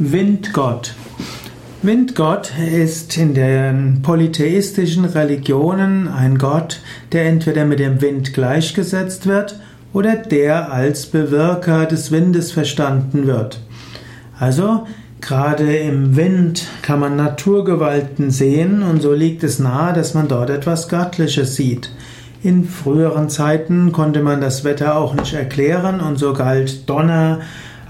Windgott. Windgott ist in den polytheistischen Religionen ein Gott, der entweder mit dem Wind gleichgesetzt wird oder der als Bewirker des Windes verstanden wird. Also gerade im Wind kann man Naturgewalten sehen und so liegt es nahe, dass man dort etwas Göttliches sieht. In früheren Zeiten konnte man das Wetter auch nicht erklären und so galt Donner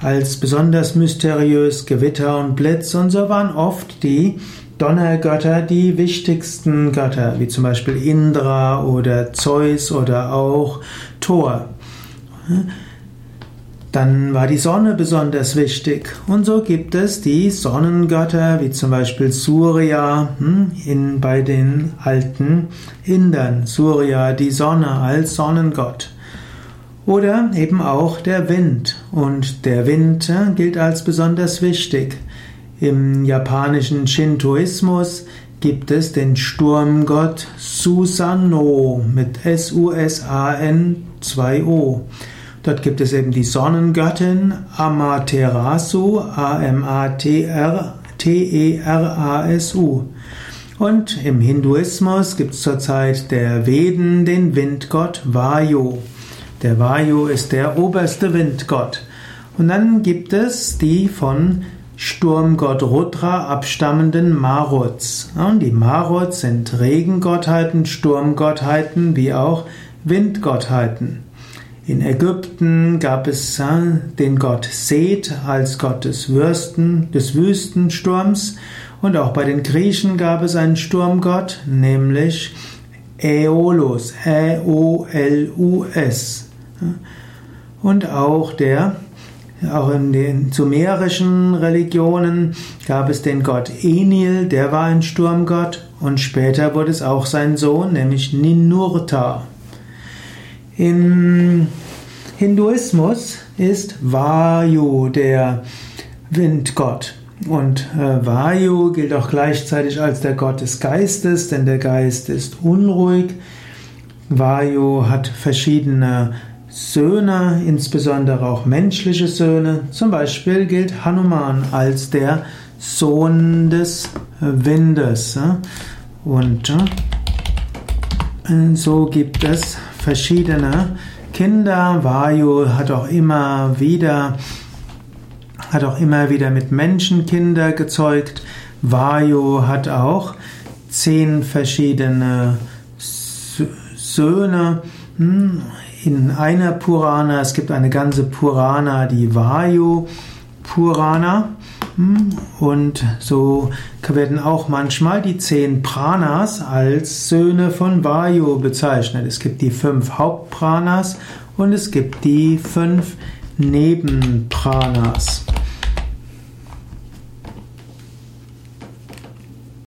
als besonders mysteriös Gewitter und Blitz und so waren oft die Donnergötter die wichtigsten Götter, wie zum Beispiel Indra oder Zeus oder auch Thor. Dann war die Sonne besonders wichtig. Und so gibt es die Sonnengötter, wie zum Beispiel Surya hm, in, bei den alten Indern. Surya, die Sonne als Sonnengott. Oder eben auch der Wind. Und der Wind gilt als besonders wichtig. Im japanischen Shintoismus gibt es den Sturmgott Susanoo mit S-U-S-A-N-2-O. Dort gibt es eben die Sonnengöttin Amaterasu, A-M-A-T-R-T-E-R-A-S-U. Und im Hinduismus gibt es zur Zeit der Veden den Windgott Vayu. Der Vayu ist der oberste Windgott. Und dann gibt es die von Sturmgott Rudra abstammenden Maruts. Und die Maruts sind Regengottheiten, Sturmgottheiten wie auch Windgottheiten. In Ägypten gab es den Gott Seth als Gott des, Würsten, des Wüstensturms und auch bei den Griechen gab es einen Sturmgott, nämlich Aeolus, Ä-O-L-U-S. Und auch der, auch in den sumerischen Religionen gab es den Gott Enil, der war ein Sturmgott, und später wurde es auch sein Sohn, nämlich Ninurta. Im Hinduismus ist Vayu der Windgott. Und äh, Vayu gilt auch gleichzeitig als der Gott des Geistes, denn der Geist ist unruhig. Vayu hat verschiedene Söhne, insbesondere auch menschliche Söhne. Zum Beispiel gilt Hanuman als der Sohn des Windes. Und so gibt es verschiedene Kinder. Vayu hat auch immer wieder hat auch immer wieder mit Menschen Kinder gezeugt. Vayu hat auch zehn verschiedene Söhne. Hm, in einer Purana, es gibt eine ganze Purana, die Vayu Purana. Hm, und so werden auch manchmal die zehn Pranas als Söhne von Vayu bezeichnet. Es gibt die fünf Hauptpranas und es gibt die fünf Nebenpranas.